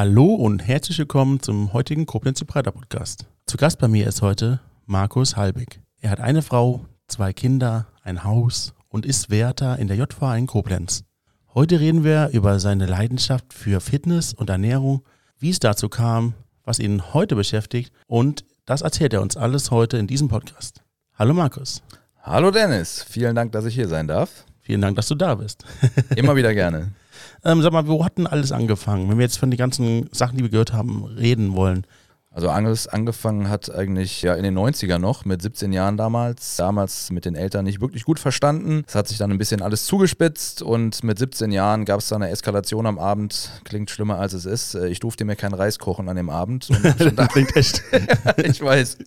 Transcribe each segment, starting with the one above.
Hallo und herzlich willkommen zum heutigen Koblenz Breiter Podcast. Zu Gast bei mir ist heute Markus Halbig. Er hat eine Frau, zwei Kinder, ein Haus und ist Wärter in der JVA in Koblenz. Heute reden wir über seine Leidenschaft für Fitness und Ernährung, wie es dazu kam, was ihn heute beschäftigt und das erzählt er uns alles heute in diesem Podcast. Hallo Markus. Hallo Dennis, vielen Dank, dass ich hier sein darf. Vielen Dank, dass du da bist. Immer wieder gerne. Ähm, sag mal, wo hat denn alles angefangen? Wenn wir jetzt von den ganzen Sachen, die wir gehört haben, reden wollen. Also alles angefangen hat eigentlich ja in den 90er noch, mit 17 Jahren damals. Damals mit den Eltern nicht wirklich gut verstanden. Es hat sich dann ein bisschen alles zugespitzt und mit 17 Jahren gab es dann eine Eskalation am Abend. Klingt schlimmer als es ist. Ich durfte mir keinen Reis kochen an dem Abend. das klingt echt. ich weiß.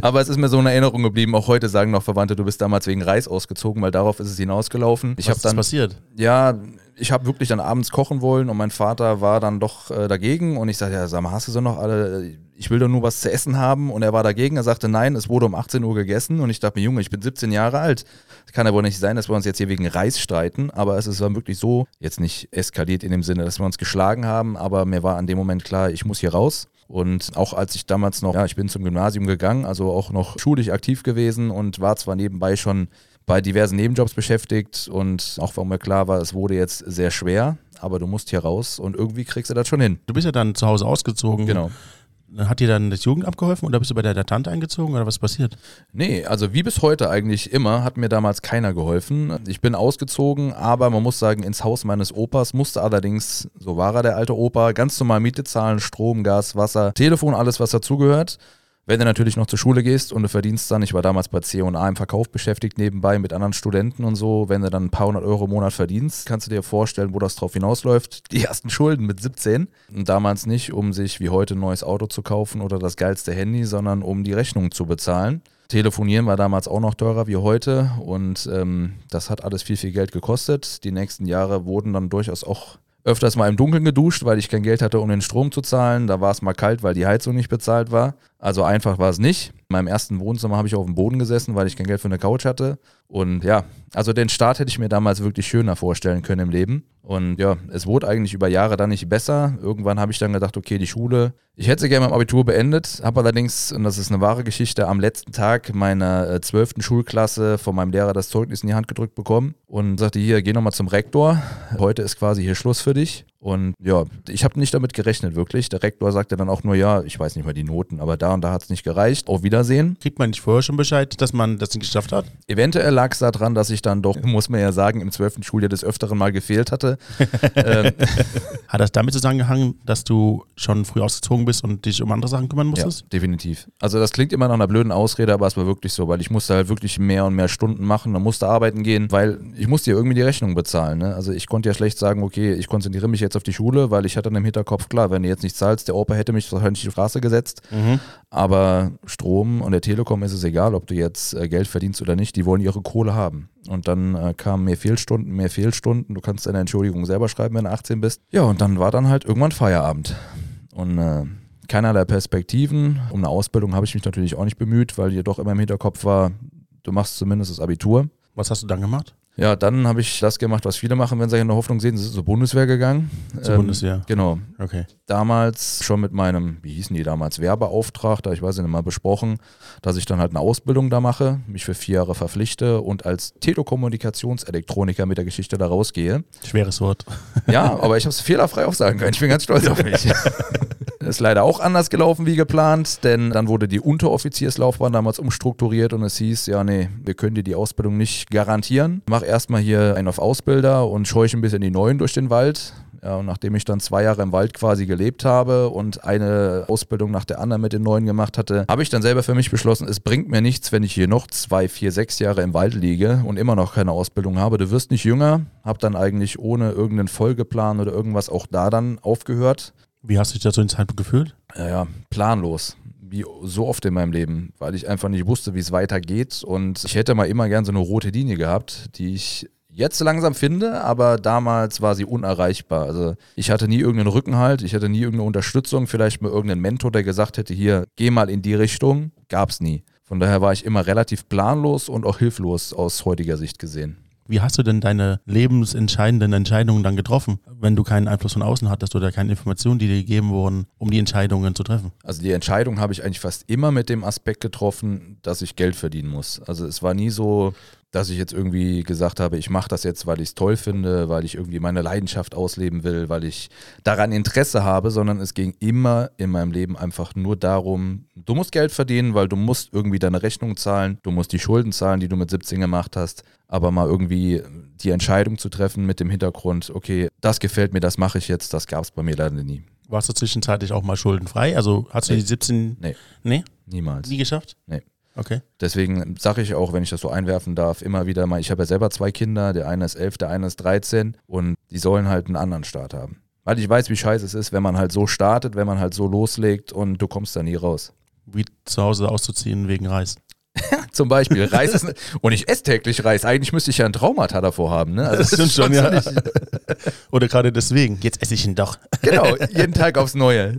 Aber es ist mir so eine Erinnerung geblieben. Auch heute sagen noch Verwandte, du bist damals wegen Reis ausgezogen, weil darauf ist es hinausgelaufen. Ich Was ist dann, passiert? Ja, ich habe wirklich dann abends kochen wollen und mein Vater war dann doch äh, dagegen und ich sagte, ja, sag mal, hast du so noch alle, ich will doch nur was zu essen haben. Und er war dagegen, er sagte, nein, es wurde um 18 Uhr gegessen. Und ich dachte mir, Junge, ich bin 17 Jahre alt, das kann ja wohl nicht sein, dass wir uns jetzt hier wegen Reis streiten, aber es ist dann wirklich so, jetzt nicht eskaliert in dem Sinne, dass wir uns geschlagen haben, aber mir war an dem Moment klar, ich muss hier raus. Und auch als ich damals noch, ja, ich bin zum Gymnasium gegangen, also auch noch schulisch aktiv gewesen und war zwar nebenbei schon bei diversen Nebenjobs beschäftigt und auch weil mir klar war, es wurde jetzt sehr schwer, aber du musst hier raus und irgendwie kriegst du das schon hin. Du bist ja dann zu Hause ausgezogen. Genau. Hat dir dann das Jugendamt geholfen oder bist du bei der Tante eingezogen oder was passiert? Nee, also wie bis heute eigentlich immer hat mir damals keiner geholfen. Ich bin ausgezogen, aber man muss sagen, ins Haus meines Opas musste allerdings, so war er der alte Opa, ganz normal Miete zahlen, Strom, Gas, Wasser, Telefon, alles was dazugehört. Wenn du natürlich noch zur Schule gehst und du verdienst dann, ich war damals bei C&A im Verkauf beschäftigt nebenbei mit anderen Studenten und so, wenn du dann ein paar hundert Euro im Monat verdienst, kannst du dir vorstellen, wo das drauf hinausläuft. Die ersten Schulden mit 17 und damals nicht, um sich wie heute ein neues Auto zu kaufen oder das geilste Handy, sondern um die Rechnung zu bezahlen. Telefonieren war damals auch noch teurer wie heute und ähm, das hat alles viel, viel Geld gekostet. Die nächsten Jahre wurden dann durchaus auch öfters mal im Dunkeln geduscht, weil ich kein Geld hatte, um den Strom zu zahlen. Da war es mal kalt, weil die Heizung nicht bezahlt war. Also einfach war es nicht. In meinem ersten Wohnzimmer habe ich auf dem Boden gesessen, weil ich kein Geld für eine Couch hatte. Und ja, also den Start hätte ich mir damals wirklich schöner vorstellen können im Leben. Und ja, es wurde eigentlich über Jahre dann nicht besser. Irgendwann habe ich dann gedacht, okay, die Schule. Ich hätte sie gerne mein Abitur beendet, habe allerdings, und das ist eine wahre Geschichte, am letzten Tag meiner zwölften äh, Schulklasse von meinem Lehrer das Zeugnis in die Hand gedrückt bekommen und sagte, hier, geh nochmal zum Rektor. Heute ist quasi hier Schluss für dich. Und ja, ich habe nicht damit gerechnet, wirklich. Der Rektor sagte dann auch nur, ja, ich weiß nicht mal die Noten, aber da und da hat es nicht gereicht. Auf Wiedersehen. Kriegt man nicht vorher schon Bescheid, dass man das nicht geschafft hat? Eventuell lag es daran, dass ich dann doch, muss man ja sagen, im zwölften Schuljahr des Öfteren mal gefehlt hatte. ähm. Hat das damit zusammengehangen, dass du schon früh ausgezogen bist und dich um andere Sachen kümmern musstest? Ja, definitiv. Also das klingt immer nach einer blöden Ausrede, aber es war wirklich so, weil ich musste halt wirklich mehr und mehr Stunden machen und musste arbeiten gehen, weil ich musste ja irgendwie die Rechnung bezahlen. Ne? Also ich konnte ja schlecht sagen, okay, ich konzentriere mich jetzt auf die Schule, weil ich hatte dann im Hinterkopf, klar, wenn du jetzt nicht zahlst, der Opa hätte mich wahrscheinlich in die Straße gesetzt. Mhm. Aber Strom und der Telekom ist es egal, ob du jetzt äh, Geld verdienst oder nicht, die wollen ihre Kohle haben. Und dann äh, kamen mehr Fehlstunden, mehr Fehlstunden. Du kannst deine Entschuldigung selber schreiben, wenn du 18 bist. Ja, und dann war dann halt irgendwann Feierabend. Und äh, keinerlei Perspektiven. Um eine Ausbildung habe ich mich natürlich auch nicht bemüht, weil hier doch immer im Hinterkopf war, du machst zumindest das Abitur. Was hast du dann gemacht? Ja, dann habe ich das gemacht, was viele machen, wenn sie in der Hoffnung sehen, sie sind zur Bundeswehr gegangen. Zur ähm, Bundeswehr? Genau. Okay. Damals schon mit meinem, wie hießen die damals, Werbeauftragter, ich weiß nicht mal, besprochen, dass ich dann halt eine Ausbildung da mache, mich für vier Jahre verpflichte und als Telekommunikationselektroniker mit der Geschichte da rausgehe. Schweres Wort. Ja, aber ich habe es fehlerfrei aufsagen können. Ich bin ganz stolz auf mich. Ist leider auch anders gelaufen wie geplant, denn dann wurde die Unteroffizierslaufbahn damals umstrukturiert und es hieß, ja, nee, wir können dir die Ausbildung nicht garantieren. Mach erstmal hier einen auf Ausbilder und scheuche ein bisschen die Neuen durch den Wald. Ja, und nachdem ich dann zwei Jahre im Wald quasi gelebt habe und eine Ausbildung nach der anderen mit den Neuen gemacht hatte, habe ich dann selber für mich beschlossen, es bringt mir nichts, wenn ich hier noch zwei, vier, sechs Jahre im Wald liege und immer noch keine Ausbildung habe. Du wirst nicht jünger. Habe dann eigentlich ohne irgendeinen Folgeplan oder irgendwas auch da dann aufgehört wie hast du dich da zu dem Zeitpunkt gefühlt? Ja, ja, planlos. Wie so oft in meinem Leben, weil ich einfach nicht wusste, wie es weitergeht. Und ich hätte mal immer gern so eine rote Linie gehabt, die ich jetzt langsam finde, aber damals war sie unerreichbar. Also ich hatte nie irgendeinen Rückenhalt, ich hatte nie irgendeine Unterstützung, vielleicht mal irgendeinen Mentor, der gesagt hätte, hier, geh mal in die Richtung. Gab's nie. Von daher war ich immer relativ planlos und auch hilflos aus heutiger Sicht gesehen. Wie hast du denn deine lebensentscheidenden Entscheidungen dann getroffen, wenn du keinen Einfluss von außen hattest oder keine Informationen, die dir gegeben wurden, um die Entscheidungen zu treffen? Also die Entscheidung habe ich eigentlich fast immer mit dem Aspekt getroffen, dass ich Geld verdienen muss. Also es war nie so, dass ich jetzt irgendwie gesagt habe, ich mache das jetzt, weil ich es toll finde, weil ich irgendwie meine Leidenschaft ausleben will, weil ich daran Interesse habe, sondern es ging immer in meinem Leben einfach nur darum, du musst Geld verdienen, weil du musst irgendwie deine Rechnung zahlen, du musst die Schulden zahlen, die du mit 17 gemacht hast, aber mal irgendwie die Entscheidung zu treffen mit dem Hintergrund, okay, das gefällt mir, das mache ich jetzt, das gab es bei mir leider nie. Warst du zwischenzeitlich auch mal schuldenfrei? Also hast du Nee. die 17 Nee, nee, niemals. nie geschafft? Nee. Okay. Deswegen sage ich auch, wenn ich das so einwerfen darf, immer wieder mal, ich habe ja selber zwei Kinder, der eine ist elf, der eine ist 13 und die sollen halt einen anderen Start haben. Weil ich weiß, wie scheiße es ist, wenn man halt so startet, wenn man halt so loslegt und du kommst da nie raus. Wie zu Hause auszuziehen wegen Reis. Zum Beispiel Reis ist, und ich esse täglich Reis. Eigentlich müsste ich ja ein Traumata davor haben. Ne? Also Das stimmt schon, ja. Oder gerade deswegen, jetzt esse ich ihn doch. Genau, jeden Tag aufs Neue.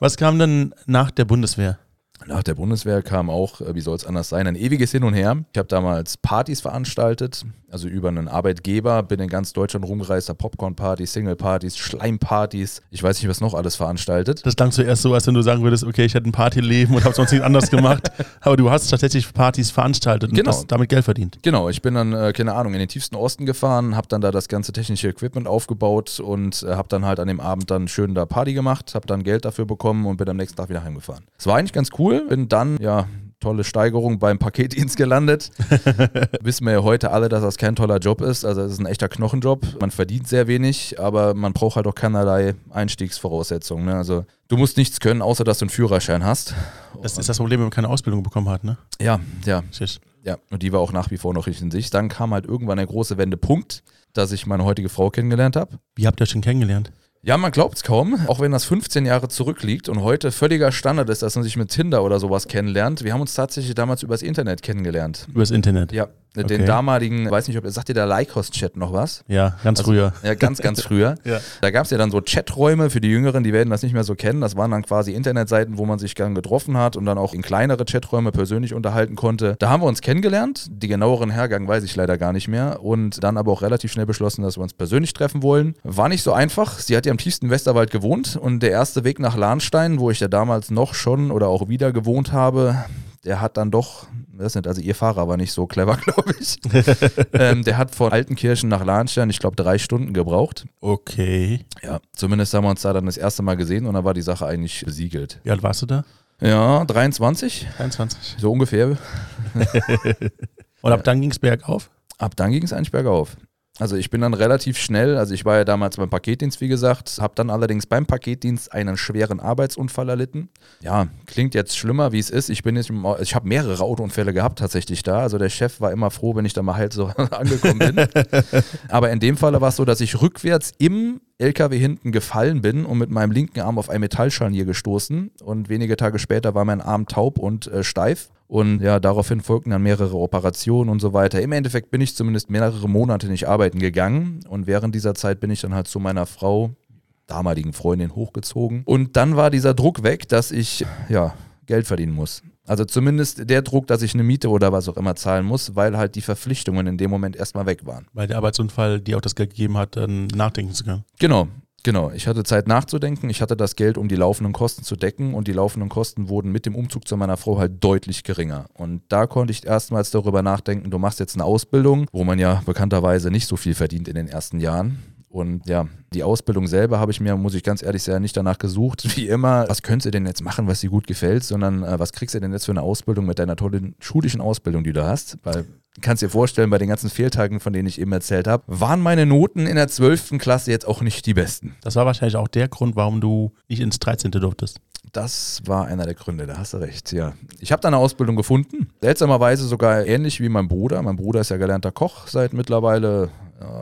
Was kam denn nach der Bundeswehr? Nach der Bundeswehr kam auch, äh, wie soll es anders sein, ein ewiges Hin und Her. Ich habe damals Partys veranstaltet, also über einen Arbeitgeber, bin in ganz Deutschland rumgereist, habe Popcorn-Partys, Single-Partys, Schleimpartys, ich weiß nicht, was noch alles veranstaltet. Das klang zuerst so, als wenn du sagen würdest, okay, ich hätte ein Partyleben und habe sonst nichts anderes gemacht. Aber du hast tatsächlich Partys veranstaltet und Genau. hast damit Geld verdient. Genau, ich bin dann, äh, keine Ahnung, in den tiefsten Osten gefahren, habe dann da das ganze technische Equipment aufgebaut und äh, habe dann halt an dem Abend dann schön da Party gemacht, habe dann Geld dafür bekommen und bin am nächsten Tag wieder heimgefahren. Es war eigentlich ganz cool, bin dann, ja, tolle Steigerung beim Paketdienst gelandet. Wissen wir ja heute alle, dass das kein toller Job ist. Also es ist ein echter Knochenjob. Man verdient sehr wenig, aber man braucht halt auch keinerlei Einstiegsvoraussetzungen. Ne? Also du musst nichts können, außer dass du einen Führerschein hast. Das ist das Problem, wenn man keine Ausbildung bekommen hat, ne? Ja, ja, Shit. ja, und die war auch nach wie vor noch nicht in sich. Dann kam halt irgendwann der große Wendepunkt, dass ich meine heutige Frau kennengelernt habe. Wie habt ihr euch denn kennengelernt? Ja, man glaubt es kaum, auch wenn das 15 Jahre zurückliegt und heute völliger Standard ist, dass man sich mit Tinder oder sowas kennenlernt. Wir haben uns tatsächlich damals übers Internet kennengelernt. Übers Internet. Ja, Okay. den damaligen, weiß nicht, ob sagt dir der Lycos-Chat noch was? Ja, ganz früher. Ja, ganz, ganz früher. Ja. Da gab es ja dann so Chaträume für die Jüngeren, die werden das nicht mehr so kennen. Das waren dann quasi Internetseiten, wo man sich dann getroffen hat und dann auch in kleinere Chaträume persönlich unterhalten konnte. Da haben wir uns kennengelernt. Die genaueren Hergang weiß ich leider gar nicht mehr. Und dann aber auch relativ schnell beschlossen, dass wir uns persönlich treffen wollen. War nicht so einfach. Sie hat ja am tiefsten Westerwald gewohnt und der erste Weg nach Lahnstein, wo ich ja damals noch schon oder auch wieder gewohnt habe, der hat dann doch, das nicht, also ihr Fahrer war nicht so clever, glaube ich. ähm, der hat von Altenkirchen nach Lahnstein, ich glaube, drei Stunden gebraucht. Okay. Ja, zumindest haben wir uns da dann das erste Mal gesehen und dann war die Sache eigentlich besiegelt. Wie alt warst du da? Ja, 23, 23. so ungefähr. Und ab dann ging es bergauf? Ab dann ging es eigentlich bergauf. Also ich bin dann relativ schnell, also ich war ja damals beim Paketdienst, wie gesagt, habe dann allerdings beim Paketdienst einen schweren Arbeitsunfall erlitten. Ja, klingt jetzt schlimmer, wie es ist. Ich bin jetzt, ich habe mehrere Autounfälle gehabt tatsächlich da. Also der Chef war immer froh, wenn ich da mal halt so angekommen bin. Aber in dem Fall war es so, dass ich rückwärts im LKW hinten gefallen bin und mit meinem linken Arm auf ein Metallscharnier gestoßen. Und wenige Tage später war mein Arm taub und äh, steif. Und ja, daraufhin folgten dann mehrere Operationen und so weiter. Im Endeffekt bin ich zumindest mehrere Monate nicht arbeiten gegangen. Und während dieser Zeit bin ich dann halt zu meiner Frau, damaligen Freundin, hochgezogen. Und dann war dieser Druck weg, dass ich ja Geld verdienen muss. Also zumindest der Druck, dass ich eine Miete oder was auch immer zahlen muss, weil halt die Verpflichtungen in dem Moment erstmal weg waren. Weil der Arbeitsunfall dir auch das Geld gegeben hat, dann nachdenken zu können. Genau, genau. Ich hatte Zeit nachzudenken. Ich hatte das Geld, um die laufenden Kosten zu decken und die laufenden Kosten wurden mit dem Umzug zu meiner Frau halt deutlich geringer. Und da konnte ich erstmals darüber nachdenken, du machst jetzt eine Ausbildung, wo man ja bekannterweise nicht so viel verdient in den ersten Jahren. Und ja, die Ausbildung selber habe ich mir, muss ich ganz ehrlich sagen, nicht danach gesucht. Wie immer, was könntest du denn jetzt machen, was dir gut gefällt, sondern äh, was kriegst du denn jetzt für eine Ausbildung mit deiner tollen schulischen Ausbildung, die du hast? Weil kannst dir vorstellen, bei den ganzen Fehltagen, von denen ich eben erzählt habe, waren meine Noten in der 12. Klasse jetzt auch nicht die besten. Das war wahrscheinlich auch der Grund, warum du nicht ins 13. durftest. Das war einer der Gründe, da hast du recht, ja. Ich habe da eine Ausbildung gefunden, seltsamerweise sogar ähnlich wie mein Bruder. Mein Bruder ist ja gelernter Koch seit mittlerweile,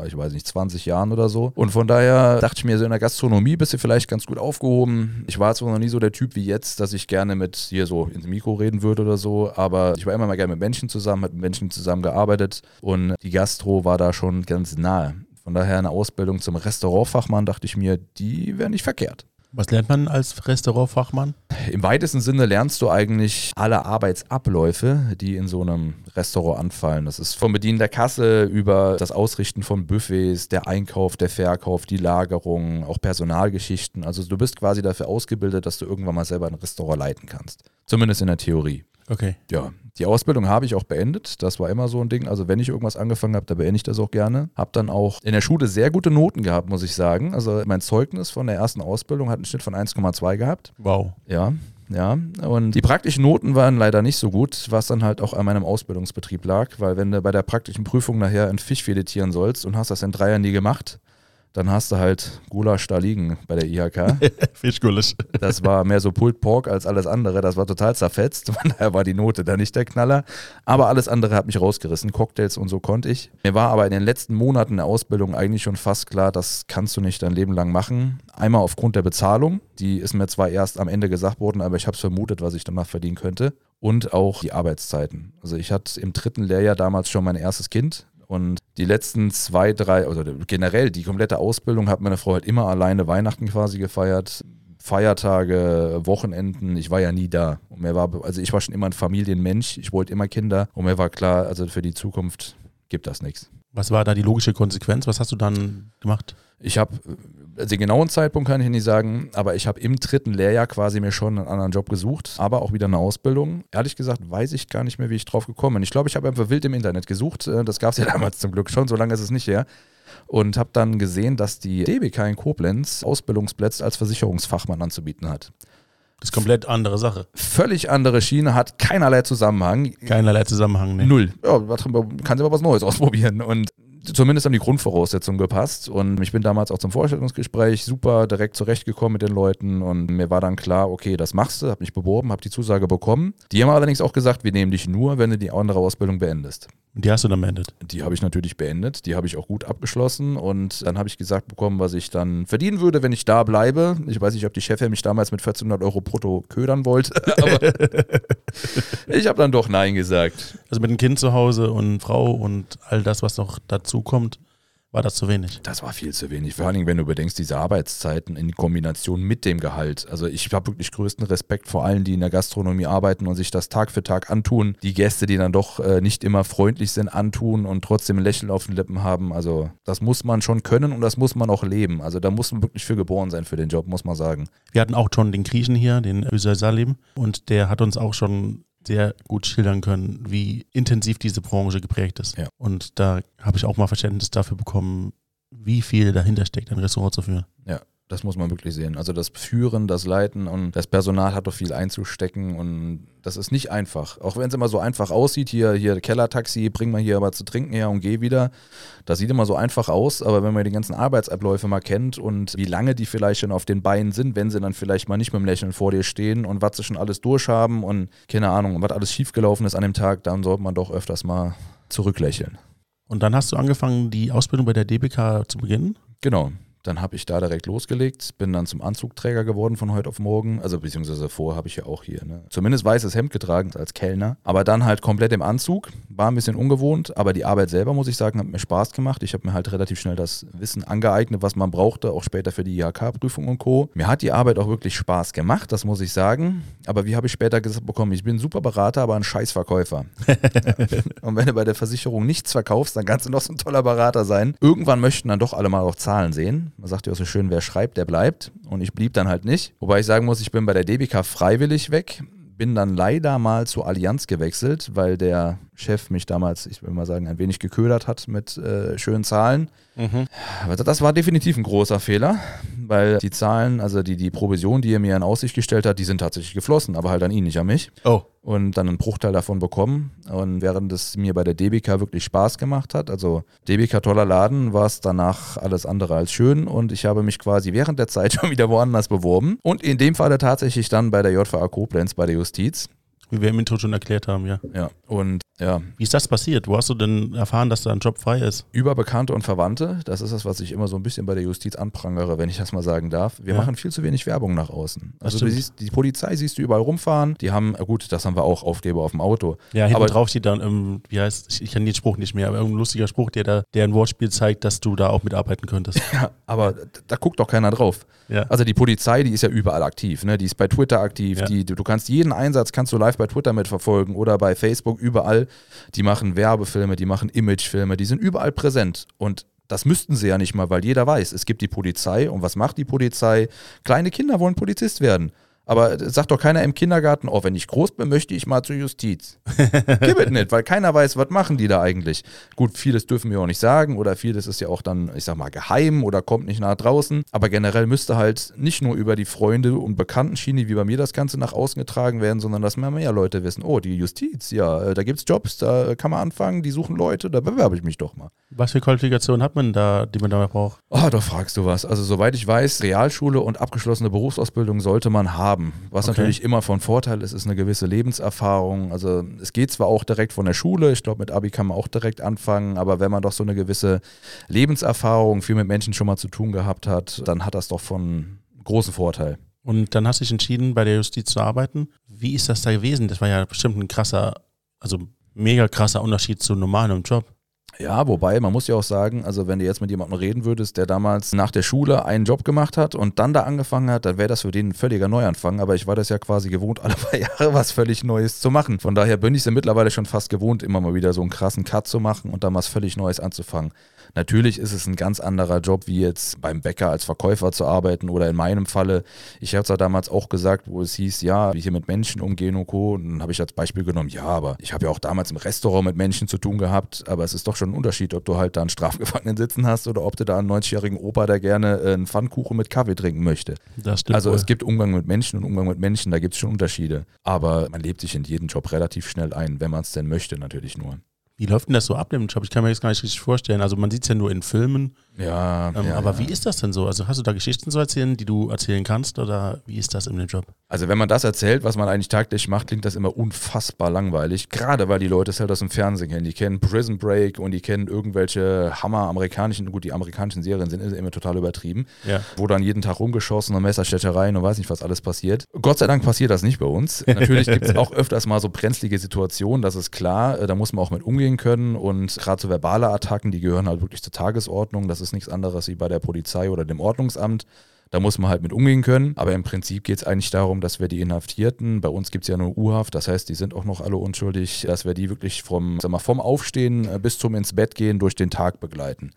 ich weiß nicht, 20 Jahren oder so. Und von daher dachte ich mir, so in der Gastronomie bist du vielleicht ganz gut aufgehoben. Ich war zwar noch nie so der Typ wie jetzt, dass ich gerne mit hier so ins Mikro reden würde oder so, aber ich war immer mal gerne mit Menschen zusammen, habe mit Menschen zusammengearbeitet und die Gastro war da schon ganz nahe. Von daher eine Ausbildung zum Restaurantfachmann, dachte ich mir, die wäre nicht verkehrt. Was lernt man als Restaurantfachmann? Im weitesten Sinne lernst du eigentlich alle Arbeitsabläufe, die in so einem Restaurant anfallen. Das ist vom Bedienen der Kasse über das Ausrichten von Buffets, der Einkauf, der Verkauf, die Lagerung, auch Personalgeschichten. Also du bist quasi dafür ausgebildet, dass du irgendwann mal selber ein Restaurant leiten kannst. Zumindest in der Theorie. Okay. Ja, die Ausbildung habe ich auch beendet. Das war immer so ein Ding. Also wenn ich irgendwas angefangen habe, dann beende ich das auch gerne. Habe dann auch in der Schule sehr gute Noten gehabt, muss ich sagen. Also mein Zeugnis von der ersten Ausbildung hat einen Schnitt von 1,2 gehabt. Wow. Ja, ja. Und die praktischen Noten waren leider nicht so gut, was dann halt auch an meinem Ausbildungsbetrieb lag, weil wenn du bei der praktischen Prüfung nachher einen Fisch filetieren sollst und hast das in drei Jahren nie gemacht, dann hast du halt Gulasch da liegen bei der IHK. Fischgulasch. Das war mehr so Pulled Pork als alles andere. Das war total zerfetzt. Von daher war die Note da nicht der Knaller. Aber alles andere hat mich rausgerissen. Cocktails und so konnte ich. Mir war aber in den letzten Monaten der Ausbildung eigentlich schon fast klar, das kannst du nicht dein Leben lang machen. Einmal aufgrund der Bezahlung. Die ist mir zwar erst am Ende gesagt worden, aber ich habe es vermutet, was ich danach verdienen könnte. Und auch die Arbeitszeiten. Also ich hatte im dritten Lehrjahr damals schon mein erstes Kind. Und die letzten zwei, drei, oder generell die komplette Ausbildung hat meine Frau halt immer alleine Weihnachten quasi gefeiert. Feiertage, Wochenenden, ich war ja nie da. Und mir war, also ich war schon immer ein Familienmensch, ich wollte immer Kinder und mir war klar, also für die Zukunft gibt das nichts. Was war da die logische Konsequenz? Was hast du dann gemacht? Ich habe, also den genauen Zeitpunkt kann ich nicht sagen, aber ich habe im dritten Lehrjahr quasi mir schon einen anderen Job gesucht, aber auch wieder eine Ausbildung. Ehrlich gesagt weiß ich gar nicht mehr, wie ich drauf gekommen bin. Ich glaube, ich habe einfach wild im Internet gesucht. Äh, das gab es ja damals zum Glück schon, so lange ist es nicht her. Und habe dann gesehen, dass die DBK in Koblenz Ausbildungsplätze als Versicherungsfachmann anzubieten hat. Das ist komplett andere Sache. Völlig andere Schiene, hat keinerlei Zusammenhang. Keinerlei Zusammenhang, ne? Null. Ja, kann sie mal was Neues ausprobieren. Und zumindest haben die Grundvoraussetzungen gepasst. Und ich bin damals auch zum Vorstellungsgespräch super direkt zurechtgekommen mit den Leuten. Und mir war dann klar, okay, das machst du, habe mich beworben, habe die Zusage bekommen. Die haben allerdings auch gesagt, wir nehmen dich nur, wenn du die andere Ausbildung beendest. Die hast du dann beendet? Die habe ich natürlich beendet. Die habe ich auch gut abgeschlossen. Und dann habe ich gesagt bekommen, was ich dann verdienen würde, wenn ich da bleibe. Ich weiß nicht, ob die Chefin mich damals mit 1400 Euro brutto ködern wollte. Aber ich habe dann doch Nein gesagt. Also mit einem Kind zu Hause und Frau und all das, was noch dazu kommt, war das zu wenig? Das war viel zu wenig. Vor allem, wenn du bedenkst, diese Arbeitszeiten in Kombination mit dem Gehalt. Also ich habe wirklich größten Respekt vor allen, die in der Gastronomie arbeiten und sich das Tag für Tag antun. Die Gäste, die dann doch äh, nicht immer freundlich sind, antun und trotzdem ein Lächeln auf den Lippen haben. Also das muss man schon können und das muss man auch leben. Also da muss man wirklich für geboren sein für den Job, muss man sagen. Wir hatten auch schon den Griechen hier, den Özer Salim, und der hat uns auch schon sehr gut schildern können, wie intensiv diese Branche geprägt ist. Ja. Und da habe ich auch mal Verständnis dafür bekommen, wie viel dahinter steckt, ein Restaurant zu führen. Das muss man wirklich sehen. Also das Führen, das Leiten und das Personal hat doch viel einzustecken und das ist nicht einfach. Auch wenn es immer so einfach aussieht, hier, hier Kellertaxi, bring mal hier aber zu trinken her und geh wieder. Das sieht immer so einfach aus, aber wenn man die ganzen Arbeitsabläufe mal kennt und wie lange die vielleicht schon auf den Beinen sind, wenn sie dann vielleicht mal nicht mit dem Lächeln vor dir stehen und was sie schon alles durchhaben und keine Ahnung, was alles schiefgelaufen ist an dem Tag, dann sollte man doch öfters mal zurücklächeln. Und dann hast du angefangen, die Ausbildung bei der DBK zu beginnen? Genau. Dann habe ich da direkt losgelegt, bin dann zum Anzugträger geworden von heute auf morgen. Also beziehungsweise vorher habe ich ja auch hier, ne? zumindest weißes Hemd getragen als Kellner. Aber dann halt komplett im Anzug. War ein bisschen ungewohnt, aber die Arbeit selber, muss ich sagen, hat mir Spaß gemacht. Ich habe mir halt relativ schnell das Wissen angeeignet, was man brauchte, auch später für die IHK-Prüfung und Co. Mir hat die Arbeit auch wirklich Spaß gemacht, das muss ich sagen. Aber wie habe ich später gesagt bekommen, ich bin ein super Berater, aber ein Scheißverkäufer. ja. Und wenn du bei der Versicherung nichts verkaufst, dann kannst du noch so ein toller Berater sein. Irgendwann möchten dann doch alle mal auch Zahlen sehen. Man sagt ja auch so schön, wer schreibt, der bleibt. Und ich blieb dann halt nicht. Wobei ich sagen muss, ich bin bei der DBK freiwillig weg. Bin dann leider mal zur Allianz gewechselt, weil der Chef mich damals, ich will mal sagen, ein wenig geködert hat mit äh, schönen Zahlen. Mhm. Also das war definitiv ein großer Fehler, weil die Zahlen, also die, die Provision, die er mir in Aussicht gestellt hat, die sind tatsächlich geflossen, aber halt an ihn, nicht an mich. Oh. Und dann einen Bruchteil davon bekommen. Und während es mir bei der DBK wirklich Spaß gemacht hat, also DBK toller Laden, war es danach alles andere als schön. Und ich habe mich quasi während der Zeit schon wieder woanders beworben. Und in dem Falle tatsächlich dann bei der JVA Koblenz, bei der Justiz. Wie wir im Intro schon erklärt haben, ja. Ja, und ja, Wie ist das passiert? Wo hast du denn erfahren, dass da ein Job frei ist? über Bekannte und Verwandte, das ist das, was ich immer so ein bisschen bei der Justiz anprangere, wenn ich das mal sagen darf. Wir Ja. machen viel zu wenig Werbung nach außen. Also du siehst, die Polizei siehst du überall rumfahren, die haben, äh, gut, das haben wir auch, Aufkleber auf dem Auto. Ja, hinten Aber- drauf steht dann, ähm, wie heißt, ich, ich kenne den Spruch nicht mehr, aber irgendein lustiger Spruch, der da, der ein Wortspiel zeigt, dass du da auch mitarbeiten könntest. Ja, aber da, da guckt doch keiner drauf. Ja. Also die Polizei, die ist ja überall aktiv, ne? Die ist bei Twitter aktiv, Ja. die, du kannst jeden Einsatz kannst du live bei Twitter mitverfolgen oder bei Facebook überall. Die machen Werbefilme, die machen Imagefilme, die sind überall präsent und das müssten sie ja nicht mal, weil jeder weiß, es gibt die Polizei und was macht die Polizei? Kleine Kinder wollen Polizist werden. Aber es sagt doch keiner im Kindergarten, oh, wenn ich groß bin, möchte ich mal zur Justiz. Gib es nicht, weil keiner weiß, was machen die da eigentlich. Gut, vieles dürfen wir auch nicht sagen oder vieles ist ja auch dann, ich sag mal, geheim oder kommt nicht nach draußen. Aber generell müsste halt nicht nur über die Freunde und Bekanntenschiene, wie bei mir das Ganze nach außen getragen werden, sondern dass mehr, mehr Leute wissen, oh, die Justiz, ja, äh, da gibt's Jobs, da kann man anfangen, die suchen Leute, da bewerbe ich mich doch mal. Was für Qualifikationen hat man da, die man da braucht? Oh, da fragst du was. Also soweit ich weiß, Realschule und abgeschlossene Berufsausbildung sollte man haben. Was Okay. natürlich immer von Vorteil ist, ist eine gewisse Lebenserfahrung. Also es geht zwar auch direkt von der Schule, ich glaube mit Abi kann man auch direkt anfangen, aber wenn man doch so eine gewisse Lebenserfahrung, viel mit Menschen schon mal zu tun gehabt hat, dann hat das doch von großen Vorteil. Und dann hast du dich entschieden, bei der Justiz zu arbeiten. Wie ist das da gewesen? Das war ja bestimmt ein krasser, also mega krasser Unterschied zu normalem Job. Ja, wobei, man muss ja auch sagen, also wenn du jetzt mit jemandem reden würdest, der damals nach der Schule einen Job gemacht hat und dann da angefangen hat, dann wäre das für den ein völliger Neuanfang. Aber ich war das ja quasi gewohnt, alle paar Jahre was völlig Neues zu machen. Von daher bin ich es ja mittlerweile schon fast gewohnt, immer mal wieder so einen krassen Cut zu machen und dann was völlig Neues anzufangen. Natürlich ist es ein ganz anderer Job, wie jetzt beim Bäcker als Verkäufer zu arbeiten oder in meinem Falle. Ich habe es ja damals auch gesagt, wo es hieß, ja, wie hier mit Menschen umgehen und Co. Und dann habe ich als Beispiel genommen, ja, aber ich habe ja auch damals im Restaurant mit Menschen zu tun gehabt, aber es ist doch schon ein Unterschied, ob du halt da einen Strafgefangenen sitzen hast oder ob du da einen 90-jährigen Opa, der gerne äh, einen Pfannkuchen mit Kaffee trinken möchte. Das stimmt. Also wohl. es gibt Umgang mit Menschen und Umgang mit Menschen, da gibt es schon Unterschiede. Aber man lebt sich in jeden Job relativ schnell ein, wenn man es denn möchte, natürlich nur. Wie läuft denn das so ab, dem Job? Ich kann mir das gar nicht richtig vorstellen. Also man sieht es ja nur in Filmen. Ja, Ähm, ja aber ja. wie ist das denn so? Also hast du da Geschichten zu erzählen, die du erzählen kannst? Oder wie ist das in dem Job? Also wenn man das erzählt, was man eigentlich tagtäglich macht, klingt das immer unfassbar langweilig. Gerade weil die Leute es halt aus dem Fernsehen kennen. Die kennen Prison Break und die kennen irgendwelche Hammer-amerikanischen, gut, die amerikanischen Serien sind immer total übertrieben, Ja. wo dann jeden Tag rumgeschossen und Messerstechereien und weiß nicht, was alles passiert. Gott sei Dank passiert das nicht bei uns. Natürlich gibt es auch öfters mal so brenzlige Situationen, das ist klar. Äh, Da muss man auch mit umgehen können und gerade so verbale Attacken, die gehören halt wirklich zur Tagesordnung. Das ist nichts anderes wie bei der Polizei oder dem Ordnungsamt. Da muss man halt mit umgehen können. Aber im Prinzip geht es eigentlich darum, dass wir die Inhaftierten, bei uns gibt es ja nur U-Haft, das heißt, die sind auch noch alle unschuldig, dass wir die wirklich vom, sag mal, vom Aufstehen äh, bis zum ins Bett gehen durch den Tag begleiten.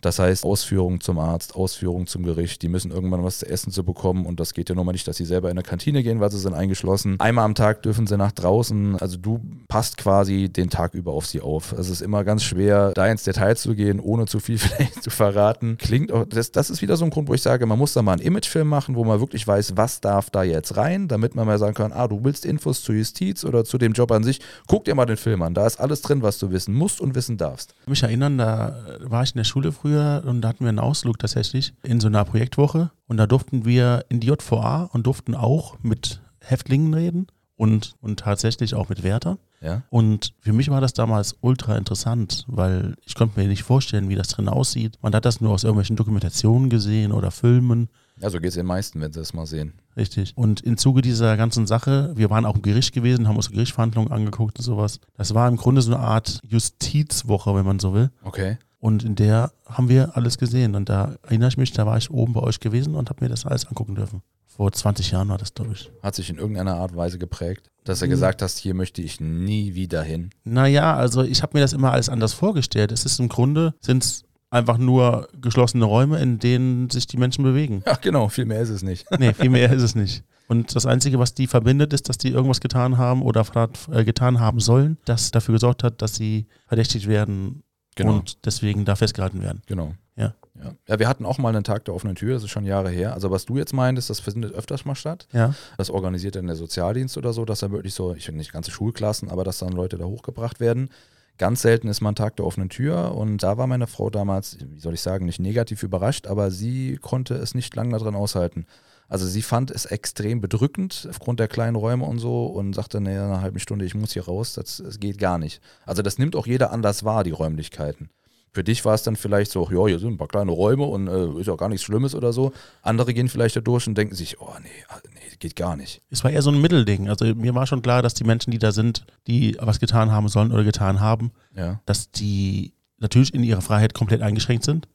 Das heißt, Ausführung zum Arzt, Ausführung zum Gericht, die müssen irgendwann was zu essen zu bekommen und das geht ja nun mal nicht, dass sie selber in eine Kantine gehen, weil sie sind eingeschlossen. Einmal am Tag dürfen sie nach draußen, also du passt quasi den Tag über auf sie auf. Es ist immer ganz schwer, da ins Detail zu gehen, ohne zu viel vielleicht zu verraten. Klingt auch, das, das ist wieder so ein Grund, wo ich sage, man muss da mal einen Imagefilm machen, wo man wirklich weiß, was darf da jetzt rein, damit man mal sagen kann, ah, du willst Infos zur Justiz oder zu dem Job an sich, guck dir mal den Film an, da ist alles drin, was du wissen musst und wissen darfst. Ich mich erinnern, da war ich in der Schule früher und da hatten wir einen Ausflug tatsächlich in so einer Projektwoche und da durften wir in die JVA und durften auch mit Häftlingen reden und, und tatsächlich auch mit Wärtern. Ja? Und für mich war das damals ultra interessant, weil ich konnte mir nicht vorstellen, wie das drin aussieht. Man hat das nur aus irgendwelchen Dokumentationen gesehen oder Filmen. Ja, so geht es den meisten, wenn sie es mal sehen. Richtig. Und im Zuge dieser ganzen Sache, wir waren auch im Gericht gewesen, haben uns Gerichtsverhandlungen angeguckt und sowas. Das war im Grunde so eine Art Justizwoche, wenn man so will. Okay. Und in der haben wir alles gesehen. Und da erinnere ich mich, da war ich oben bei euch gewesen und habe mir das alles angucken dürfen. Vor 20 Jahren war das, glaube ich. Hat sich in irgendeiner Art und Weise geprägt, dass du Mhm. gesagt hast, hier möchte ich nie wieder hin. Naja, also ich habe mir das immer alles anders vorgestellt. Es ist im Grunde, sind es einfach nur geschlossene Räume, in denen sich die Menschen bewegen. Ja, genau, viel mehr ist es nicht. Nee, viel mehr ist es nicht. Und das Einzige, was die verbindet, ist, dass die irgendwas getan haben oder äh, getan haben sollen, das dafür gesorgt hat, dass sie verdächtigt werden Genau. und deswegen da festgehalten werden. Genau. Ja. Ja. ja, wir hatten auch mal einen Tag der offenen Tür, das ist schon Jahre her. Also was du jetzt meintest, das findet öfters mal statt. Ja. Das organisiert dann der Sozialdienst oder so, dass da wirklich so, ich finde nicht ganze Schulklassen, aber dass dann Leute da hochgebracht werden. Ganz selten ist mal ein Tag der offenen Tür und da war meine Frau damals, wie soll ich sagen, nicht negativ überrascht, aber sie konnte es nicht lange darin aushalten. Also sie fand es extrem bedrückend aufgrund der kleinen Räume und so und sagte, naja, eine halbe Stunde, ich muss hier raus, das, das geht gar nicht. Also das nimmt auch jeder anders wahr, die Räumlichkeiten. Für dich war es dann vielleicht so, ja, hier sind ein paar kleine Räume und äh, ist ja gar nichts Schlimmes oder so. Andere gehen vielleicht da durch und denken sich, oh nee, ah, nee, geht gar nicht. Es war eher so ein Mittelding. Also mir war schon klar, dass die Menschen, die da sind, die was getan haben sollen oder getan haben, Ja. dass die natürlich in ihrer Freiheit komplett eingeschränkt sind,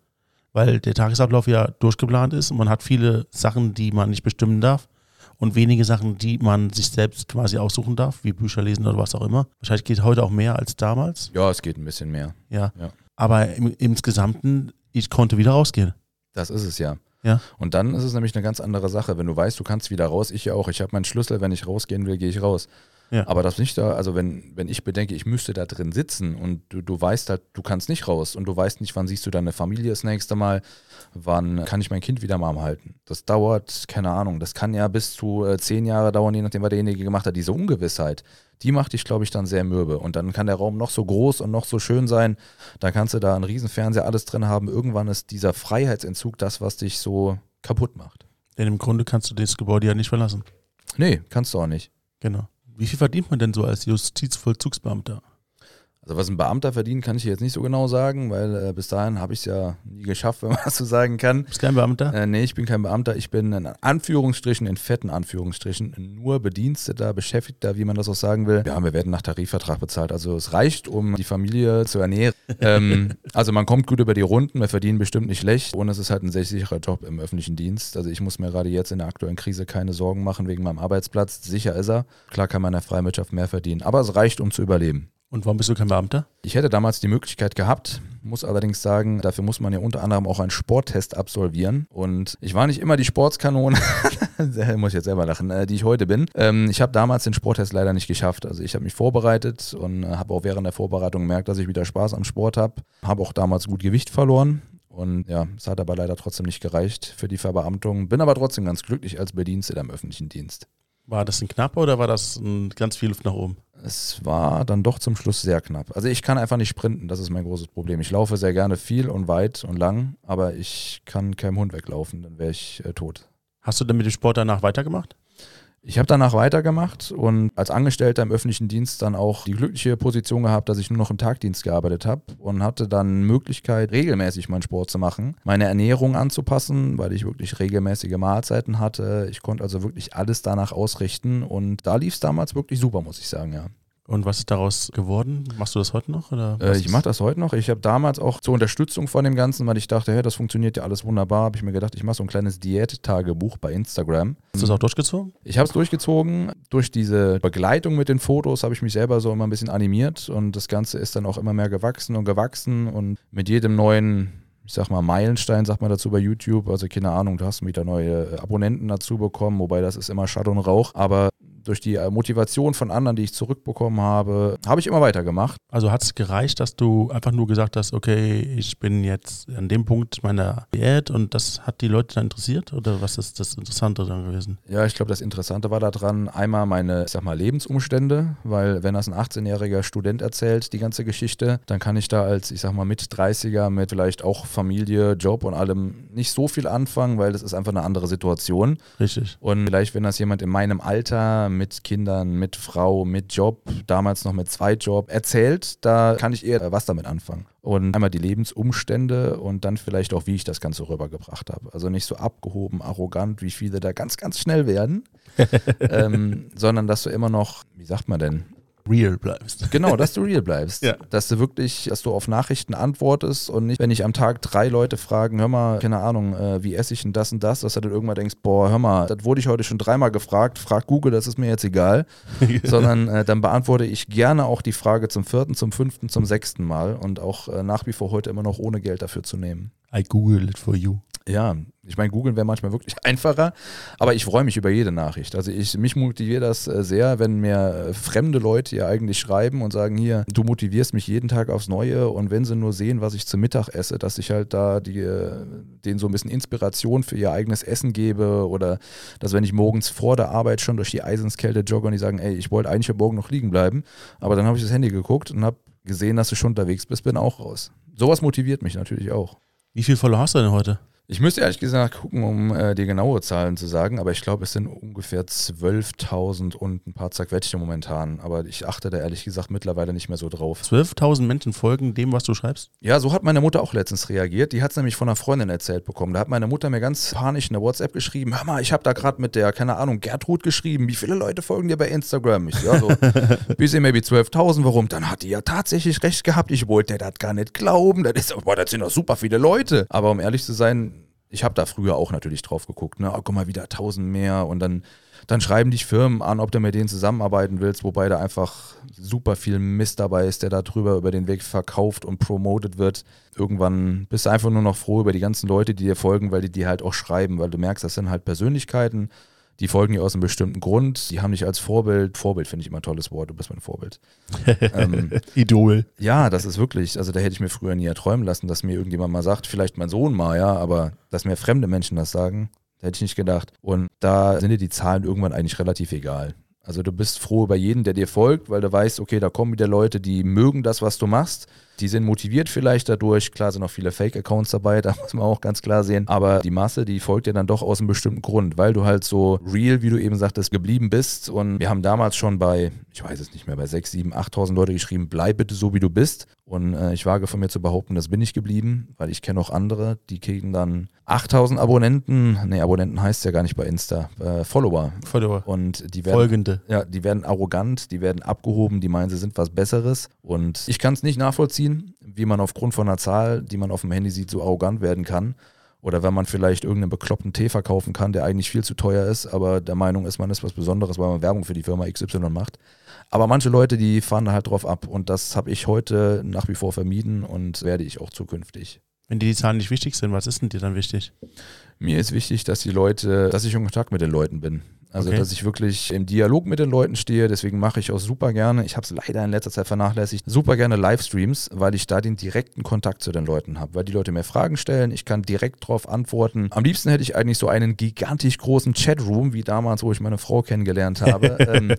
weil der Tagesablauf ja durchgeplant ist und man hat viele Sachen, die man nicht bestimmen darf und wenige Sachen, die man sich selbst quasi aussuchen darf, wie Bücher lesen oder was auch immer. Wahrscheinlich geht heute auch mehr als damals. Ja, es geht ein bisschen mehr. Ja. Ja. Aber im, insgesamten, ich konnte wieder rausgehen. Das ist es ja. Ja. Und dann ist es nämlich eine ganz andere Sache. Wenn du weißt, du kannst wieder raus, ich ja auch. Ich habe meinen Schlüssel, wenn ich rausgehen will, gehe ich raus. Ja. Aber das nicht da, also wenn, wenn ich bedenke, ich müsste da drin sitzen und du, du weißt halt, du kannst nicht raus und du weißt nicht, wann siehst du deine Familie das nächste Mal, wann kann ich mein Kind wieder mal halten. Das dauert, keine Ahnung, das kann ja bis zu äh, zehn Jahre dauern, je nachdem, was derjenige gemacht hat. Diese Ungewissheit, die macht dich, glaube ich, dann sehr mürbe. Und dann kann der Raum noch so groß und noch so schön sein, da kannst du da einen riesen Fernseher, alles drin haben. Irgendwann ist dieser Freiheitsentzug das, was dich so kaputt macht. Denn im Grunde kannst du das Gebäude ja nicht verlassen. Nee, kannst du auch nicht. Genau. Wie viel verdient man denn so als Justizvollzugsbeamter? Also was ein Beamter verdient, kann ich jetzt nicht so genau sagen, weil äh, bis dahin habe ich es ja nie geschafft, wenn man das so sagen kann. Bist kein Beamter? Äh, nee, ich bin kein Beamter, ich bin in Anführungsstrichen, in fetten Anführungsstrichen, nur Bediensteter, Beschäftigter, wie man das auch sagen will. Ja, wir werden nach Tarifvertrag bezahlt, also es reicht, um die Familie zu ernähren. ähm, also man kommt gut über die Runden, wir verdienen bestimmt nicht schlecht und es ist halt ein sehr sicherer Job im öffentlichen Dienst. Also ich muss mir gerade jetzt in der aktuellen Krise keine Sorgen machen wegen meinem Arbeitsplatz. Sicher ist er. Klar kann man in der Freiwirtschaft mehr verdienen, aber es reicht, um zu überleben. Und warum bist du kein Beamter? Ich hätte damals die Möglichkeit gehabt, muss allerdings sagen, dafür muss man ja unter anderem auch einen Sporttest absolvieren. Und ich war nicht immer die Sportskanone, muss ich jetzt selber lachen, äh, die ich heute bin. Ähm, ich habe damals den Sporttest leider nicht geschafft. Also ich habe mich vorbereitet und äh, habe auch während der Vorbereitung gemerkt, dass ich wieder Spaß am Sport habe. Habe auch damals gut Gewicht verloren. Und ja, es hat aber leider trotzdem nicht gereicht für die Verbeamtung. Bin aber trotzdem ganz glücklich als Bediensteter im öffentlichen Dienst. War das ein knapper oder war das ein ganz viel Luft nach oben? Es war dann doch zum Schluss sehr knapp. Also ich kann einfach nicht sprinten, das ist mein großes Problem. Ich laufe sehr gerne viel und weit und lang, aber ich kann keinem Hund weglaufen, dann wäre ich äh, tot. Hast du denn mit dem Sport danach weitergemacht? Ich habe danach weitergemacht und als Angestellter im öffentlichen Dienst dann auch die glückliche Position gehabt, dass ich nur noch im Tagdienst gearbeitet habe und hatte dann Möglichkeit, regelmäßig meinen Sport zu machen, meine Ernährung anzupassen, weil ich wirklich regelmäßige Mahlzeiten hatte. Ich konnte also wirklich alles danach ausrichten und da lief es damals wirklich super, muss ich sagen, ja. Und was ist daraus geworden? Machst du das heute noch? Äh, ich mache das heute noch. Ich habe damals auch zur Unterstützung von dem Ganzen, weil ich dachte, hey, das funktioniert ja alles wunderbar, habe ich mir gedacht, ich mache so ein kleines Diät-Tagebuch bei Instagram. Hast du das auch durchgezogen? Ich habe es durchgezogen. Durch diese Begleitung mit den Fotos habe ich mich selber so immer ein bisschen animiert und das Ganze ist dann auch immer mehr gewachsen und gewachsen und mit jedem neuen, ich sag mal, Meilenstein, sagt man dazu bei YouTube, also keine Ahnung, du hast wieder neue Abonnenten dazu bekommen, wobei das ist immer Schall und Rauch, aber durch die äh, Motivation von anderen, die ich zurückbekommen habe, habe ich immer weitergemacht. Also hat es gereicht, dass du einfach nur gesagt hast, okay, ich bin jetzt an dem Punkt meiner Diät und das hat die Leute dann interessiert? Oder was ist das Interessante dann gewesen? Ja, ich glaube, das Interessante war daran einmal meine, ich sag mal, Lebensumstände, weil wenn das ein 18-jähriger Student erzählt, die ganze Geschichte, dann kann ich da als, ich sag mal, mit 30er, mit vielleicht auch Familie, Job und allem nicht so viel anfangen, weil das ist einfach eine andere Situation. Richtig. Und vielleicht, wenn das jemand in meinem Alter mit Kindern, mit Frau, mit Job, damals noch mit Zweitjob erzählt, da kann ich eher was damit anfangen. Und einmal die Lebensumstände und dann vielleicht auch, wie ich das Ganze rübergebracht habe. Also nicht so abgehoben, arrogant, wie viele da ganz, ganz schnell werden, ähm, sondern dass du immer noch, wie sagt man denn, Real bleibst. Genau, dass du real bleibst. Ja. Dass du wirklich, dass du auf Nachrichten antwortest und nicht, wenn ich am Tag drei Leute fragen, hör mal, keine Ahnung, äh, wie esse ich denn das und das, dass du dann irgendwann denkst, boah, hör mal, das wurde ich heute schon dreimal gefragt, frag Google, das ist mir jetzt egal. Sondern äh, dann beantworte ich gerne auch die Frage zum vierten, zum fünften, zum sechsten Mal und auch äh, nach wie vor heute immer noch ohne Geld dafür zu nehmen. I google it for you. Ja, ich meine, googeln wäre manchmal wirklich einfacher, aber ich freue mich über jede Nachricht. Also ich, mich motiviert das äh, sehr, wenn mir äh, fremde Leute ja eigentlich schreiben und sagen, hier, du motivierst mich jeden Tag aufs Neue und wenn sie nur sehen, was ich zum Mittag esse, dass ich halt da die, äh, denen so ein bisschen Inspiration für ihr eigenes Essen gebe oder dass wenn ich morgens vor der Arbeit schon durch die Eisenskälte jogge und die sagen, ey, ich wollte eigentlich heute Morgen noch liegen bleiben, aber dann habe ich das Handy geguckt und habe gesehen, dass du schon unterwegs bist, bin auch raus. Sowas motiviert mich natürlich auch. Wie viel Follower hast du denn heute? Ich müsste ehrlich gesagt gucken, um äh, die genaue Zahlen zu sagen, aber ich glaube, es sind ungefähr 12.000 und ein paar zerquetschte momentan. Aber ich achte da ehrlich gesagt mittlerweile nicht mehr so drauf. 12.000 Menschen folgen dem, was du schreibst? Ja, so hat meine Mutter auch letztens reagiert. Die hat es nämlich von einer Freundin erzählt bekommen. Da hat meine Mutter mir ganz panisch eine WhatsApp geschrieben: Hör mal, ich habe da gerade mit der, keine Ahnung, Gertrud geschrieben. Wie viele Leute folgen dir bei Instagram? Ich so, ja, so, bisschen maybe 12.000. Warum? Dann hat die ja tatsächlich recht gehabt. Ich wollte das gar nicht glauben. Das, ist, boah, das sind doch super viele Leute. Aber um ehrlich zu sein, ich habe da früher auch natürlich drauf geguckt, ne? Oh, guck mal, wieder tausend mehr und dann, dann schreiben dich Firmen an, ob du mit denen zusammenarbeiten willst, wobei da einfach super viel Mist dabei ist, der da drüber über den Weg verkauft und promotet wird. Irgendwann bist du einfach nur noch froh über die ganzen Leute, die dir folgen, weil die dir halt auch schreiben, weil du merkst, das sind halt Persönlichkeiten, die folgen dir aus einem bestimmten Grund, die haben dich als Vorbild, Vorbild finde ich immer ein tolles Wort, du bist mein Vorbild. ähm, Idol. Ja, das ist wirklich, also da hätte ich mir früher nie erträumen lassen, dass mir irgendjemand mal sagt, vielleicht mein Sohn mal, ja, aber dass mir fremde Menschen das sagen, da hätte ich nicht gedacht. Und da sind dir die Zahlen irgendwann eigentlich relativ egal. Also du bist froh über jeden, der dir folgt, weil du weißt, okay, da kommen wieder Leute, die mögen das, was du machst. Die sind motiviert vielleicht dadurch. Klar sind auch viele Fake-Accounts dabei, da muss man auch ganz klar sehen. Aber die Masse, die folgt dir dann doch aus einem bestimmten Grund, weil du halt so real, wie du eben sagtest, geblieben bist. Und wir haben damals schon bei, ich weiß es nicht mehr, bei 6, 7, 8.000 Leute geschrieben, bleib bitte so, wie du bist. Und äh, ich wage von mir zu behaupten, das bin ich geblieben, weil ich kenne auch andere, die kriegen dann 8000 Abonnenten, nee, Abonnenten heißt ja gar nicht bei Insta, äh, Follower. Follower. Und die werden, Folgende. Ja, die werden arrogant, die werden abgehoben, die meinen, sie sind was Besseres. Und ich kann es nicht nachvollziehen, wie man aufgrund von einer Zahl, die man auf dem Handy sieht, so arrogant werden kann. Oder wenn man vielleicht irgendeinen bekloppten Tee verkaufen kann, der eigentlich viel zu teuer ist, aber der Meinung ist, man ist was Besonderes, weil man Werbung für die Firma XY macht. Aber manche Leute, die fahren da halt drauf ab und das habe ich heute nach wie vor vermieden und werde ich auch zukünftig. Wenn dir die Zahlen nicht wichtig sind, was ist denn dir dann wichtig? Mir ist wichtig, dass die Leute, dass ich in Kontakt mit den Leuten bin. Also, Okay. dass ich wirklich im Dialog mit den Leuten stehe. Deswegen mache ich auch super gerne, ich habe es leider in letzter Zeit vernachlässigt, super gerne Livestreams, weil ich da den direkten Kontakt zu den Leuten habe. Weil die Leute mir Fragen stellen, ich kann direkt darauf antworten. Am liebsten hätte ich eigentlich so einen gigantisch großen Chatroom, wie damals, wo ich meine Frau kennengelernt habe, ähm,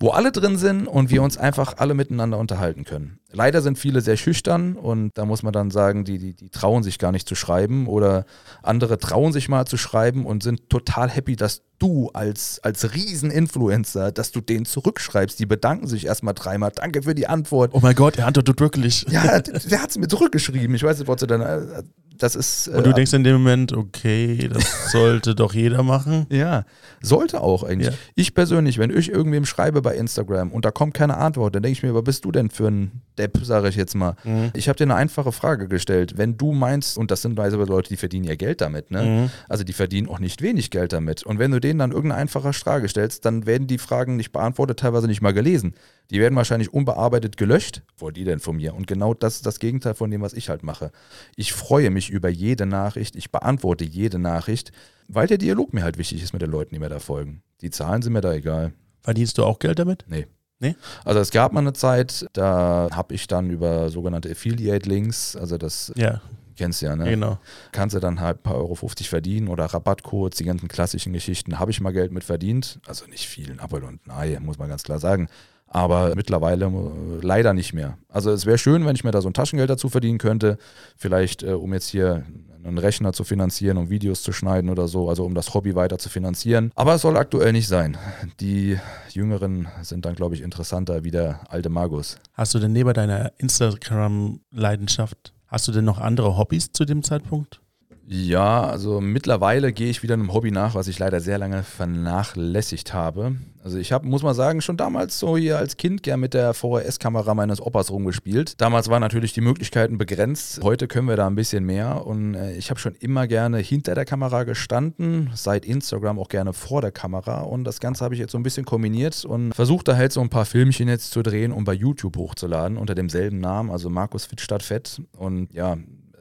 wo alle drin sind und wir uns einfach alle miteinander unterhalten können. Leider sind viele sehr schüchtern und da muss man dann sagen, die, die, die trauen sich gar nicht zu schreiben oder andere trauen sich mal zu schreiben und sind total happy, dass du als, als Riesen-Influencer, dass du denen zurückschreibst. Die bedanken sich erstmal dreimal. Danke für die Antwort. Oh mein Gott, er antwortet wirklich. Ja, der, der hat es mir zurückgeschrieben. Ich weiß nicht, was du dann. äh, Das ist. Und du äh, denkst in dem Moment, okay, das sollte doch jeder machen. Ja, sollte auch eigentlich. Ja. Ich persönlich, wenn ich irgendwem schreibe bei Instagram und da kommt keine Antwort, dann denke ich mir, was bist du denn für ein Depp, sage ich jetzt mal. Mhm. Ich habe dir eine einfache Frage gestellt. Wenn du meinst, und das sind weise Leute, die verdienen ja Geld damit, ne? Mhm. Also die verdienen auch nicht wenig Geld damit. Und wenn du denen dann irgendeine einfache Frage stellst, dann werden die Fragen nicht beantwortet, teilweise nicht mal gelesen. Die werden wahrscheinlich unbearbeitet gelöscht. Wo die denn von mir? Und genau das ist das Gegenteil von dem, was ich halt mache. Ich freue mich über jede Nachricht, ich beantworte jede Nachricht, weil der Dialog mir halt wichtig ist mit den Leuten, die mir da folgen. Die Zahlen sind mir da egal. Verdienst du auch Geld damit? Nee. Nee? Also es gab mal eine Zeit, da habe ich dann über sogenannte Affiliate-Links, also das Ja, kennst du ja, ne? genau. kannst du dann halt ein paar Euro 50 verdienen oder Rabattcodes, die ganzen klassischen Geschichten, habe ich mal Geld mit verdient. Also nicht viel, ein Apfel und ein Ei, muss man ganz klar sagen. Aber mittlerweile äh, leider nicht mehr. Also es wäre schön, wenn ich mir da so ein Taschengeld dazu verdienen könnte. Vielleicht, äh, um jetzt hier einen Rechner zu finanzieren, um Videos zu schneiden oder so, also um das Hobby weiter zu finanzieren. Aber es soll aktuell nicht sein. Die Jüngeren sind dann, glaube ich, interessanter wie der alte Magus. Hast du denn neben deiner Instagram-Leidenschaft, hast du denn noch andere Hobbys zu dem Zeitpunkt? Ja, also mittlerweile gehe ich wieder einem Hobby nach, was ich leider sehr lange vernachlässigt habe. Also ich habe, muss man sagen, schon damals so hier als Kind gern mit der VHS-Kamera meines Opas rumgespielt. Damals waren natürlich die Möglichkeiten begrenzt. Heute können wir da ein bisschen mehr. Und äh, ich habe schon immer gerne hinter der Kamera gestanden, seit Instagram auch gerne vor der Kamera. Und das Ganze habe ich jetzt so ein bisschen kombiniert und versucht da halt so ein paar Filmchen jetzt zu drehen, um bei YouTube hochzuladen unter demselben Namen, also Markus Fit statt Fett. Und ja,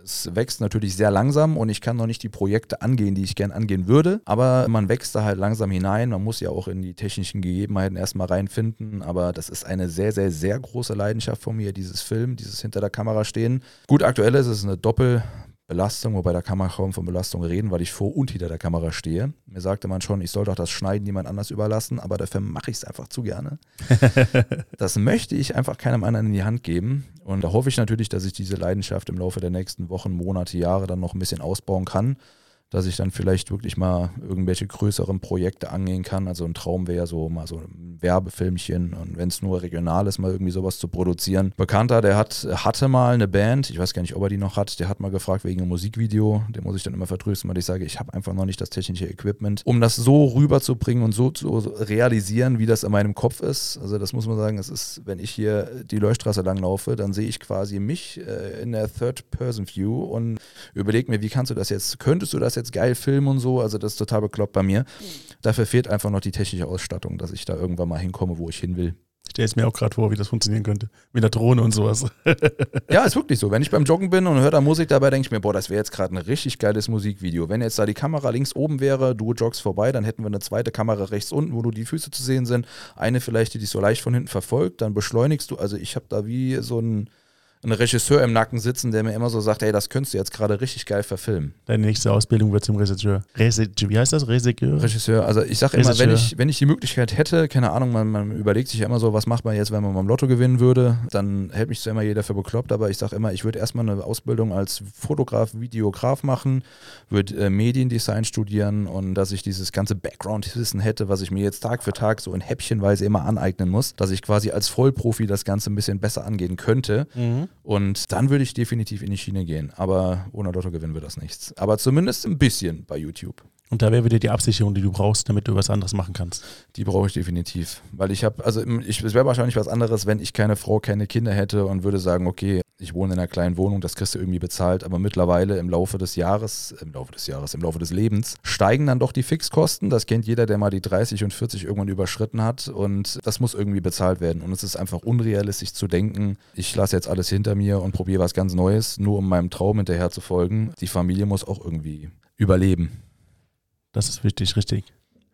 es wächst natürlich sehr langsam und ich kann noch nicht die Projekte angehen, die ich gern angehen würde. Aber man wächst da halt langsam hinein. Man muss ja auch in die technischen Gegebenheiten erstmal reinfinden. Aber das ist eine sehr, sehr, sehr große Leidenschaft von mir, dieses Film, dieses hinter der Kamera stehen. Gut, aktuell ist es eine Doppel. Belastung, wobei da kann man kaum von Belastung reden, weil ich vor und hinter der Kamera stehe. Mir sagte man schon, ich soll doch das Schneiden jemand anders überlassen, aber dafür mache ich es einfach zu gerne. das möchte ich einfach keinem anderen in die Hand geben. Und da hoffe ich natürlich, dass ich diese Leidenschaft im Laufe der nächsten Wochen, Monate, Jahre dann noch ein bisschen ausbauen kann dass ich dann vielleicht wirklich mal irgendwelche größeren Projekte angehen kann. Also ein Traum wäre so mal so ein Werbefilmchen und wenn es nur regional ist, mal irgendwie sowas zu produzieren. Bekannter, der hat, hatte mal eine Band, ich weiß gar nicht, ob er die noch hat, der hat mal gefragt wegen einem Musikvideo, den muss ich dann immer vertrösten, weil ich sage, ich habe einfach noch nicht das technische Equipment, um das so rüberzubringen und so zu realisieren, wie das in meinem Kopf ist. Also das muss man sagen, es ist, wenn ich hier die Leuchtstraße langlaufe, dann sehe ich quasi mich äh, in der Third-Person-View und überlege mir, wie kannst du das jetzt, könntest du das jetzt geil filmen und so. Also das ist total bekloppt bei mir. Dafür fehlt einfach noch die technische Ausstattung, dass ich da irgendwann mal hinkomme, wo ich hin will. Ich stelle es mir auch gerade vor, wie das funktionieren könnte. Mit der Drohne und sowas. ja, ist wirklich so. Wenn ich beim Joggen bin und höre da Musik dabei, denke ich mir, boah, das wäre jetzt gerade ein richtig geiles Musikvideo. Wenn jetzt da die Kamera links oben wäre, du joggst vorbei, dann hätten wir eine zweite Kamera rechts unten, wo du die Füße zu sehen sind. Eine vielleicht, die dich so leicht von hinten verfolgt. Dann beschleunigst du. Also ich habe da wie so ein ein Regisseur im Nacken sitzen, der mir immer so sagt, hey, das könntest du jetzt gerade richtig geil verfilmen. Deine nächste Ausbildung wird zum Regisseur. Regisseur wie heißt das? Regisseur? Regisseur. Also ich sage immer, wenn ich, wenn ich die Möglichkeit hätte, keine Ahnung, man, man, überlegt sich ja immer so, was macht man jetzt, wenn man beim Lotto gewinnen würde, dann hält mich zwar immer jeder für bekloppt, aber ich sage immer, ich würde erstmal eine Ausbildung als Fotograf, Videograf machen, würde äh, Mediendesign studieren und dass ich dieses ganze Background-Wissen hätte, was ich mir jetzt Tag für Tag so in Häppchenweise immer aneignen muss, dass ich quasi als Vollprofi das Ganze ein bisschen besser angehen könnte. Mhm. Und dann würde ich definitiv in die Schiene gehen. Aber ohne Lottogewinn wird das nichts. Aber zumindest ein bisschen bei YouTube. Und da wäre wieder die Absicherung, die du brauchst, damit du was anderes machen kannst. Die brauche ich definitiv. Weil ich habe, also ich, es wäre wahrscheinlich was anderes, wenn ich keine Frau, keine Kinder hätte und würde sagen, okay, ich wohne in einer kleinen Wohnung, das kriegst du irgendwie bezahlt. Aber mittlerweile im Laufe des Jahres, im Laufe des Jahres, im Laufe des Lebens, steigen dann doch die Fixkosten. Das kennt jeder, der mal die 30 und 40 irgendwann überschritten hat. Und das muss irgendwie bezahlt werden. Und es ist einfach unrealistisch zu denken, ich lasse jetzt alles hinter mir und probiere was ganz Neues, nur um meinem Traum hinterher zu folgen. Die Familie muss auch irgendwie überleben. Das ist wichtig, richtig.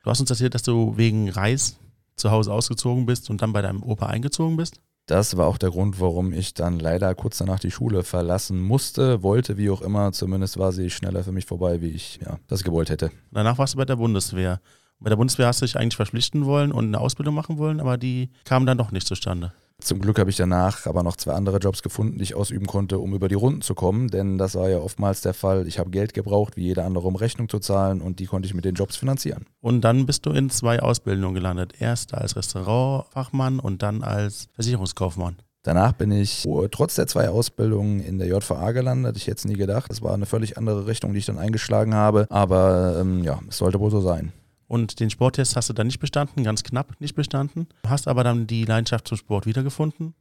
Du hast uns erzählt, dass du wegen Reis zu Hause ausgezogen bist und dann bei deinem Opa eingezogen bist? Das war auch der Grund, warum ich dann leider kurz danach die Schule verlassen musste, wollte, wie auch immer. Zumindest war sie schneller für mich vorbei, wie ich ja, das gewollt hätte. Danach warst du bei der Bundeswehr. Bei der Bundeswehr hast du dich eigentlich verpflichten wollen und eine Ausbildung machen wollen, aber die kam dann doch nicht zustande. Zum Glück habe ich danach aber noch zwei andere Jobs gefunden, die ich ausüben konnte, um über die Runden zu kommen, denn das war ja oftmals der Fall. Ich habe Geld gebraucht, wie jeder andere, um Rechnung zu zahlen und die konnte ich mit den Jobs finanzieren. Und dann bist du in zwei Ausbildungen gelandet. Erst als Restaurantfachmann und dann als Versicherungskaufmann. Danach bin ich trotz der zwei Ausbildungen in der JVA gelandet. Ich hätte es nie gedacht. Das war eine völlig andere Richtung, die ich dann eingeschlagen habe. Aber ähm, ja, es sollte wohl so sein. Und den Sporttest hast du dann nicht bestanden, ganz knapp nicht bestanden. Hast aber dann die Leidenschaft zum Sport wiedergefunden.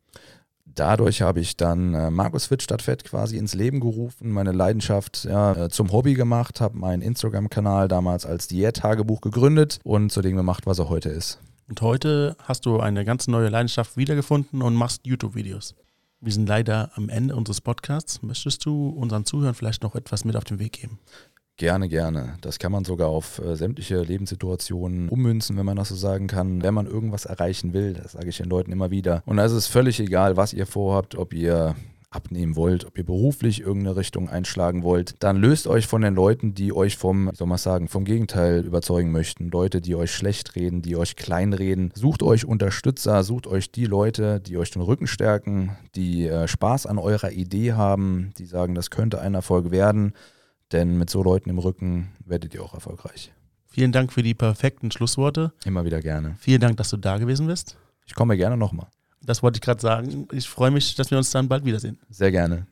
Dadurch habe ich dann äh, Markus Fit statt Fett quasi ins Leben gerufen, meine Leidenschaft ja, äh, zum Hobby gemacht, habe meinen Instagram-Kanal damals als Diät-Tagebuch gegründet und zu dem gemacht, was er heute ist. Und heute hast du eine ganz neue Leidenschaft wiedergefunden und machst YouTube-Videos. Wir sind leider am Ende unseres Podcasts. Möchtest du unseren Zuhörern vielleicht noch etwas mit auf den Weg geben? Gerne, gerne. Das kann man sogar auf äh, sämtliche Lebenssituationen ummünzen, wenn man das so sagen kann. Wenn man irgendwas erreichen will, das sage ich den Leuten immer wieder. Und da ist es völlig egal, was ihr vorhabt, ob ihr abnehmen wollt, ob ihr beruflich irgendeine Richtung einschlagen wollt, dann löst euch von den Leuten, die euch vom, wie soll man sagen, vom Gegenteil überzeugen möchten. Leute, die euch schlecht reden, die euch kleinreden. Sucht euch Unterstützer, sucht euch die Leute, die euch den Rücken stärken, die äh, Spaß an eurer Idee haben, die sagen, das könnte ein Erfolg werden. Denn mit so Leuten im Rücken werdet ihr auch erfolgreich. Vielen Dank für die perfekten Schlussworte. Immer wieder gerne. Vielen Dank, dass du da gewesen bist. Ich komme gerne nochmal. Das wollte ich gerade sagen. Ich freue mich, dass wir uns dann bald wiedersehen. Sehr gerne.